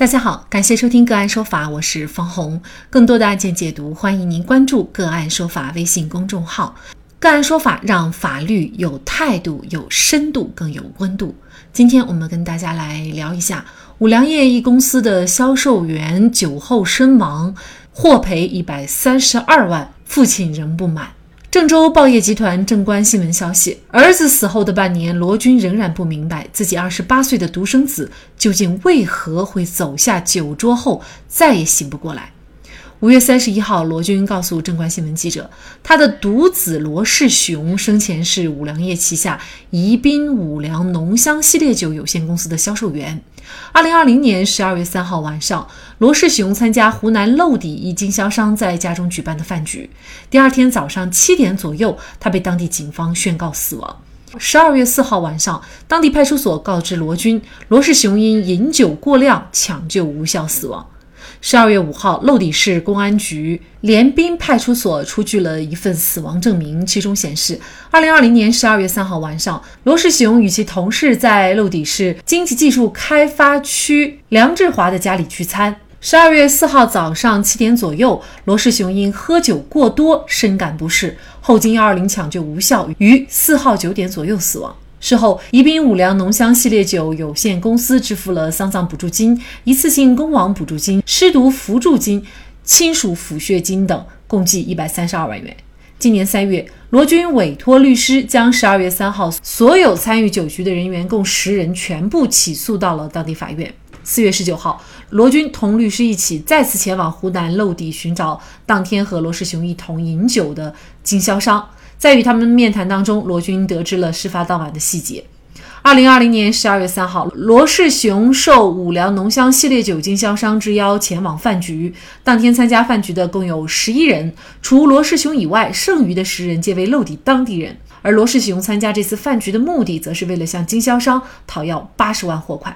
大家好，感谢收听个案说法，我是方红。更多的案件解读，欢迎您关注个案说法微信公众号。个案说法让法律有态度、有深度、更有温度。今天我们跟大家来聊一下五粮液一公司的销售员酒后身亡，获赔一百三十二万，父亲仍不满。郑州报业集团正观新闻消息：儿子死后的半年，罗军仍然不明白自己二十八岁的独生子究竟为何会走下酒桌后再也醒不过来。五月三十一号，罗军告诉正观新闻记者，他的独子罗世雄生前是五粮液旗下宜宾五粮浓香系列酒有限公司的销售员。二零二零年十二月三号晚上，罗世雄参加湖南娄底一经销商在家中举办的饭局。第二天早上七点左右，他被当地警方宣告死亡。十二月四号晚上，当地派出所告知罗军，罗世雄因饮酒过量抢救无效死亡。十二月五号，娄底市公安局联滨派出所出具了一份死亡证明，其中显示，二零二零年十二月三号晚上，罗世雄与其同事在娄底市经济技术开发区梁志华的家里聚餐。十二月四号早上七点左右，罗世雄因喝酒过多，深感不适，后经幺二零抢救无效，于四号九点左右死亡。事后，宜宾五粮浓香系列酒有限公司支付了丧葬补助金、一次性工亡补助金、失独扶助金、亲属抚恤金等，共计一百三十二万元。今年三月，罗军委托律师将十二月三号所有参与酒局的人员共十人全部起诉到了当地法院。四月十九号，罗军同律师一起再次前往湖南娄底寻找当天和罗世雄一同饮酒的经销商。在与他们面谈当中，罗军得知了事发当晚的细节。二零二零年十二月三号，罗世雄受五粮浓香系列酒经销商之邀前往饭局。当天参加饭局的共有十一人，除罗世雄以外，剩余的十人皆为漏底当地人。而罗世雄参加这次饭局的目的，则是为了向经销商讨要八十万货款。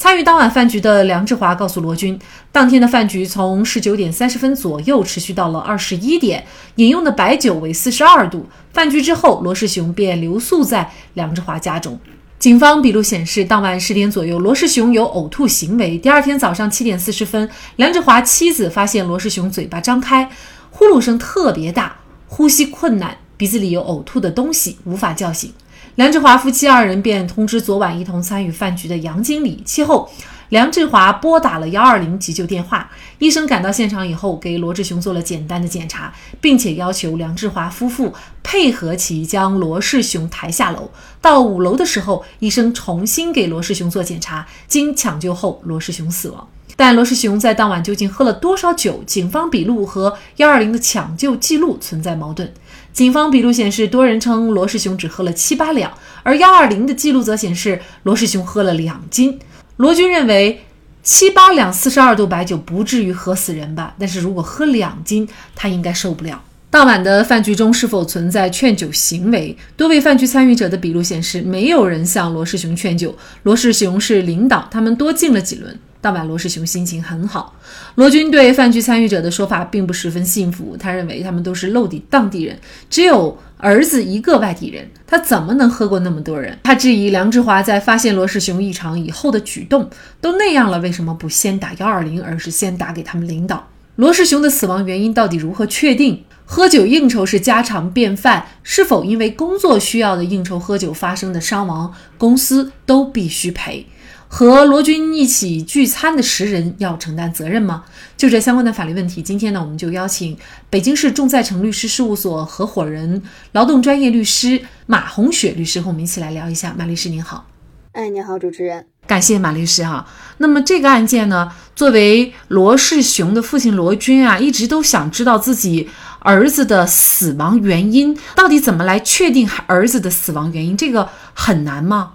参与当晚饭局的梁志华告诉罗军，当天的饭局从十九点三十分左右持续到了二十一点，饮用的白酒为四十二度。饭局之后，罗世雄便留宿在梁志华家中。警方笔录显示，当晚十点左右，罗世雄有呕吐行为。第二天早上七点四十分，梁志华妻子发现罗世雄嘴巴张开，呼噜声特别大，呼吸困难，鼻子里有呕吐的东西，无法叫醒。梁志华夫妻二人便通知昨晚一同参与饭局的杨经理。其后，梁志华拨打了幺二零急救电话。医生赶到现场以后，给罗志雄做了简单的检查，并且要求梁志华夫妇配合其将罗世雄抬下楼。到五楼的时候，医生重新给罗世雄做检查，经抢救后，罗世雄死亡。但罗世雄在当晚究竟喝了多少酒？警方笔录和幺二零的抢救记录存在矛盾。警方笔录显示，多人称罗世雄只喝了七八两，而幺二零的记录则显示罗世雄喝了两斤。罗军认为，七八两四十二度白酒不至于喝死人吧？但是如果喝两斤，他应该受不了。当晚的饭局中是否存在劝酒行为？多位饭局参与者的笔录显示，没有人向罗世雄劝酒。罗世雄是领导，他们多敬了几轮。当晚，罗世雄心情很好。罗军对饭局参与者的说法并不十分信服，他认为他们都是漏底当地人，只有儿子一个外地人，他怎么能喝过那么多人？他质疑梁志华在发现罗世雄异常以后的举动都那样了，为什么不先打幺二零，而是先打给他们领导？罗世雄的死亡原因到底如何确定？喝酒应酬是家常便饭，是否因为工作需要的应酬喝酒发生的伤亡，公司都必须赔？和罗军一起聚餐的十人要承担责任吗？就这相关的法律问题，今天呢，我们就邀请北京市众在成律师事务所合伙人、劳动专业律师马红雪律师和我们一起来聊一下。马律师您好，哎，你好，主持人，感谢马律师哈。那么这个案件呢，作为罗世雄的父亲罗军啊，一直都想知道自己儿子的死亡原因，到底怎么来确定儿子的死亡原因？这个很难吗？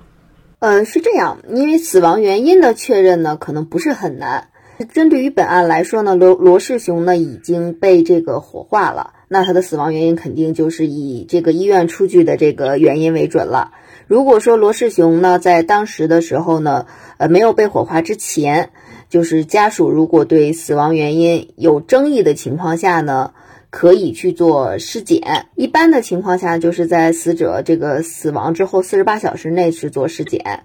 嗯，是这样，因为死亡原因的确认呢，可能不是很难。针对于本案来说呢，罗罗世雄呢已经被这个火化了，那他的死亡原因肯定就是以这个医院出具的这个原因为准了。如果说罗世雄呢在当时的时候呢，呃，没有被火化之前，就是家属如果对死亡原因有争议的情况下呢。可以去做尸检，一般的情况下就是在死者这个死亡之后四十八小时内去做尸检。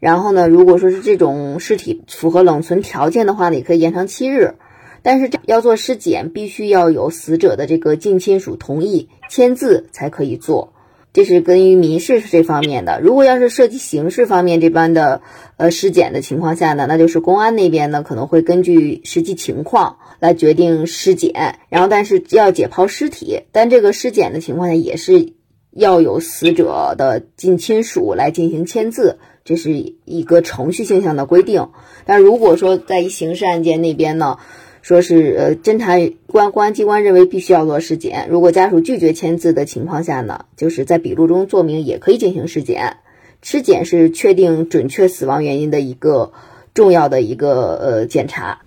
然后呢，如果说是这种尸体符合冷存条件的话呢，也可以延长七日。但是这要做尸检，必须要有死者的这个近亲属同意签字才可以做。这是根于民事这方面的。如果要是涉及刑事方面这般的呃尸检的情况下呢，那就是公安那边呢可能会根据实际情况来决定尸检，然后但是要解剖尸体，但这个尸检的情况下也是要有死者的近亲属来进行签字，这是一个程序性上的规定。但如果说在一刑事案件那边呢？说是呃，侦查官公安机关认为必须要做尸检，如果家属拒绝签字的情况下呢，就是在笔录中作明也可以进行尸检。尸检是确定准确死亡原因的一个重要的一个呃检查。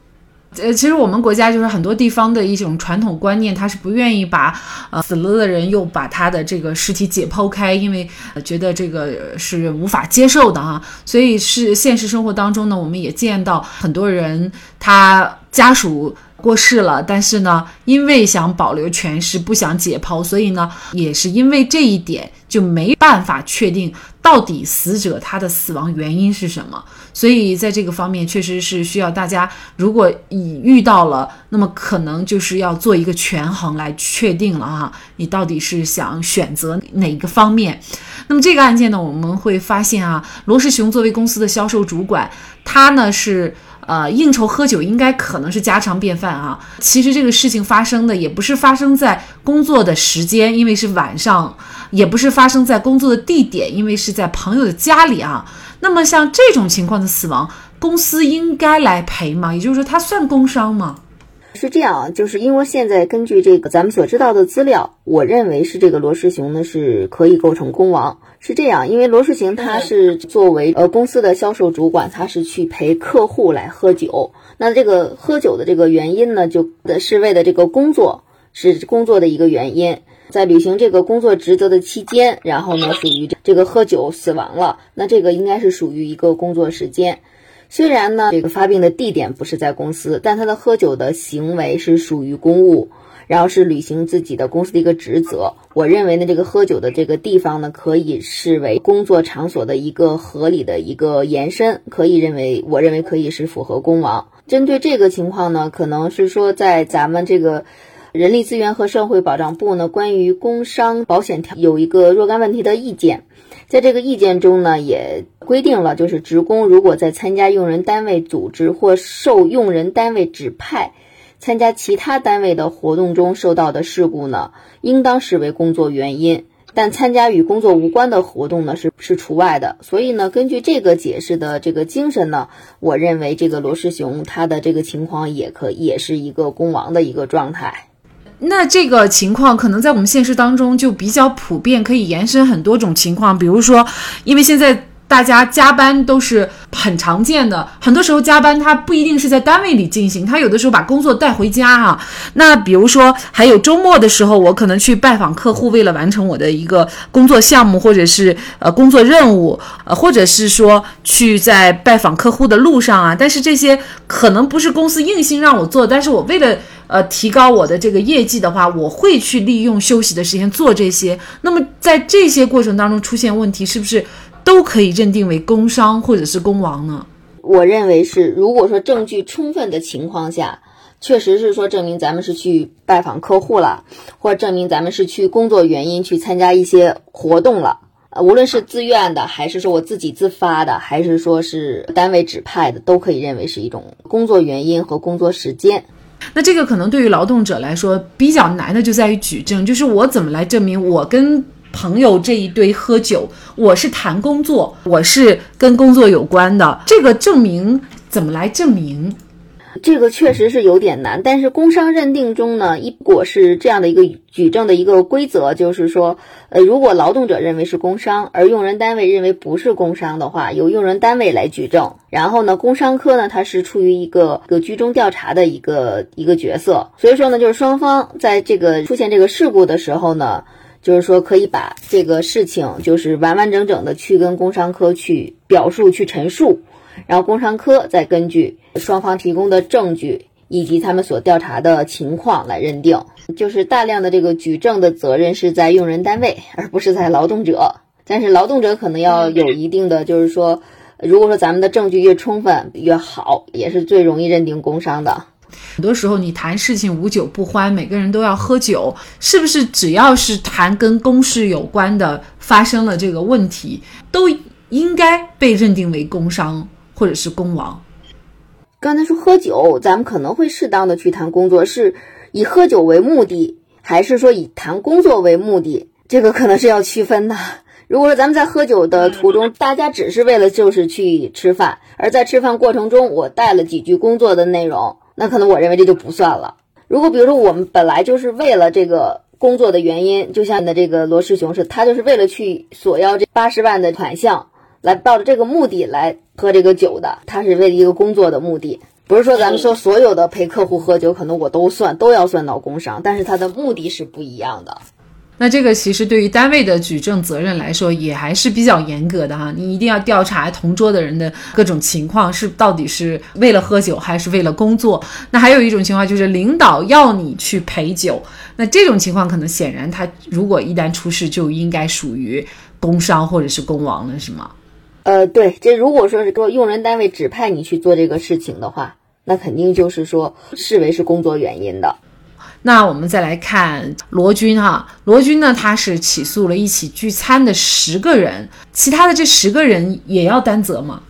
呃，其实我们国家就是很多地方的一种传统观念，他是不愿意把呃死了的人又把他的这个尸体解剖开，因为觉得这个是无法接受的啊。所以是现实生活当中呢，我们也见到很多人他家属。过世了，但是呢，因为想保留全尸，不想解剖，所以呢，也是因为这一点就没办法确定到底死者他的死亡原因是什么。所以在这个方面，确实是需要大家，如果已遇到了，那么可能就是要做一个权衡来确定了哈，你到底是想选择哪一个方面。那么这个案件呢，我们会发现啊，罗世雄作为公司的销售主管，他呢是。呃，应酬喝酒应该可能是家常便饭啊。其实这个事情发生的也不是发生在工作的时间，因为是晚上；也不是发生在工作的地点，因为是在朋友的家里啊。那么像这种情况的死亡，公司应该来赔吗？也就是说，他算工伤吗？是这样啊，就是因为现在根据这个咱们所知道的资料，我认为是这个罗世雄呢是可以构成工亡。是这样，因为罗世行他是作为呃公司的销售主管，他是去陪客户来喝酒。那这个喝酒的这个原因呢，就是为了这个工作，是工作的一个原因，在履行这个工作职责的期间，然后呢属于这个喝酒死亡了。那这个应该是属于一个工作时间。虽然呢，这个发病的地点不是在公司，但他的喝酒的行为是属于公务，然后是履行自己的公司的一个职责。我认为呢，这个喝酒的这个地方呢，可以视为工作场所的一个合理的一个延伸，可以认为，我认为可以是符合公亡。针对这个情况呢，可能是说在咱们这个人力资源和社会保障部呢，关于工伤保险条有一个若干问题的意见。在这个意见中呢，也规定了，就是职工如果在参加用人单位组织或受用人单位指派参加其他单位的活动中受到的事故呢，应当视为工作原因。但参加与工作无关的活动呢，是是除外的。所以呢，根据这个解释的这个精神呢，我认为这个罗世雄他的这个情况也可也是一个工亡的一个状态。那这个情况可能在我们现实当中就比较普遍，可以延伸很多种情况。比如说，因为现在大家加班都是很常见的，很多时候加班它不一定是在单位里进行，他有的时候把工作带回家哈。那比如说，还有周末的时候，我可能去拜访客户，为了完成我的一个工作项目或者是呃工作任务，呃，或者是说去在拜访客户的路上啊。但是这些可能不是公司硬性让我做，但是我为了。呃，提高我的这个业绩的话，我会去利用休息的时间做这些。那么在这些过程当中出现问题，是不是都可以认定为工伤或者是工亡呢？我认为是，如果说证据充分的情况下，确实是说证明咱们是去拜访客户了，或者证明咱们是去工作原因去参加一些活动了，呃，无论是自愿的，还是说我自己自发的，还是说是单位指派的，都可以认为是一种工作原因和工作时间。那这个可能对于劳动者来说比较难的就在于举证，就是我怎么来证明我跟朋友这一堆喝酒，我是谈工作，我是跟工作有关的，这个证明怎么来证明？这个确实是有点难，但是工伤认定中呢，如果是这样的一个举证的一个规则，就是说，呃，如果劳动者认为是工伤，而用人单位认为不是工伤的话，由用人单位来举证。然后呢，工伤科呢，它是处于一个个居中调查的一个一个角色，所以说呢，就是双方在这个出现这个事故的时候呢，就是说可以把这个事情就是完完整整的去跟工伤科去表述、去陈述。然后工伤科再根据双方提供的证据以及他们所调查的情况来认定，就是大量的这个举证的责任是在用人单位，而不是在劳动者。但是劳动者可能要有一定的，就是说，如果说咱们的证据越充分越好，也是最容易认定工伤的。很多时候你谈事情无酒不欢，每个人都要喝酒，是不是？只要是谈跟公事有关的，发生了这个问题，都应该被认定为工伤或者是工亡。刚才说喝酒，咱们可能会适当的去谈工作，是以喝酒为目的，还是说以谈工作为目的？这个可能是要区分的。如果说咱们在喝酒的途中，大家只是为了就是去吃饭，而在吃饭过程中我带了几句工作的内容，那可能我认为这就不算了。如果比如说我们本来就是为了这个工作的原因，就像你的这个罗师兄是，他就是为了去索要这八十万的款项，来抱着这个目的来喝这个酒的，他是为了一个工作的目的，不是说咱们说所有的陪客户喝酒，可能我都算都要算到工伤，但是他的目的是不一样的。那这个其实对于单位的举证责任来说，也还是比较严格的哈。你一定要调查同桌的人的各种情况，是到底是为了喝酒还是为了工作。那还有一种情况就是领导要你去陪酒，那这种情况可能显然他如果一旦出事，就应该属于工伤或者是工亡了，是吗？呃，对，这如果说是说用人单位指派你去做这个事情的话，那肯定就是说视为是工作原因的。那我们再来看罗军哈，罗军呢，他是起诉了一起聚餐的十个人，其他的这十个人也要担责吗？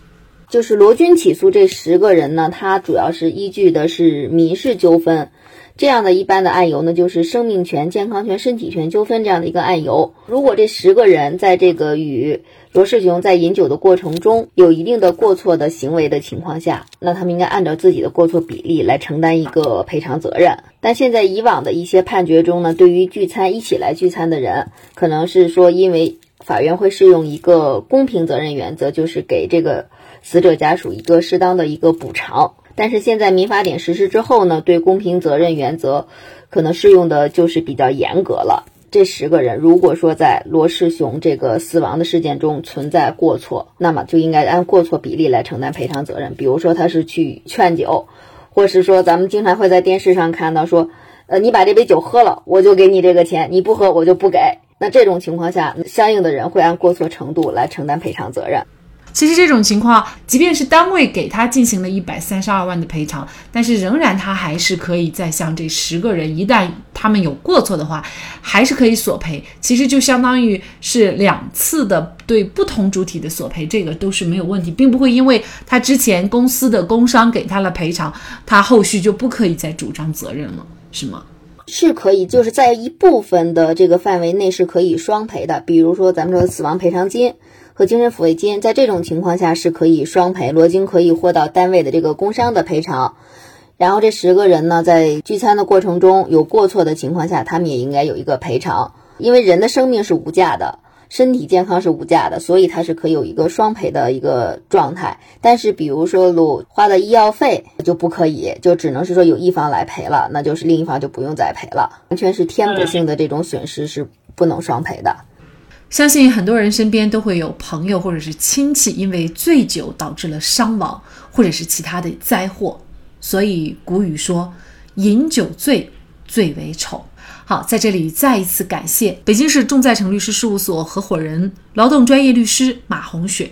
就是罗军起诉这十个人呢，他主要是依据的是民事纠纷。这样的一般的案由呢，就是生命权、健康权、身体权纠纷这样的一个案由。如果这十个人在这个与罗世雄在饮酒的过程中有一定的过错的行为的情况下，那他们应该按照自己的过错比例来承担一个赔偿责任。但现在以往的一些判决中呢，对于聚餐一起来聚餐的人，可能是说因为法院会适用一个公平责任原则，就是给这个死者家属一个适当的一个补偿。但是现在民法典实施之后呢，对公平责任原则可能适用的就是比较严格了。这十个人如果说在罗世雄这个死亡的事件中存在过错，那么就应该按过错比例来承担赔偿责任。比如说他是去劝酒，或是说咱们经常会在电视上看到说，呃，你把这杯酒喝了，我就给你这个钱；你不喝，我就不给。那这种情况下，相应的人会按过错程度来承担赔偿责任。其实这种情况，即便是单位给他进行了一百三十二万的赔偿，但是仍然他还是可以再向这十个人，一旦他们有过错的话，还是可以索赔。其实就相当于是两次的对不同主体的索赔，这个都是没有问题，并不会因为他之前公司的工伤给他了赔偿，他后续就不可以再主张责任了，是吗？是可以，就是在一部分的这个范围内是可以双赔的，比如说咱们说死亡赔偿金。和精神抚慰金，在这种情况下是可以双赔，罗京可以获到单位的这个工伤的赔偿。然后这十个人呢，在聚餐的过程中有过错的情况下，他们也应该有一个赔偿。因为人的生命是无价的，身体健康是无价的，所以他是可以有一个双赔的一个状态。但是比如说鲁花的医药费就不可以，就只能是说有一方来赔了，那就是另一方就不用再赔了，完全是天补性的这种损失是不能双赔的。相信很多人身边都会有朋友或者是亲戚因为醉酒导致了伤亡，或者是其他的灾祸。所以古语说：“饮酒醉，最为丑。”好，在这里再一次感谢北京市众在成律师事务所合伙人、劳动专业律师马红雪。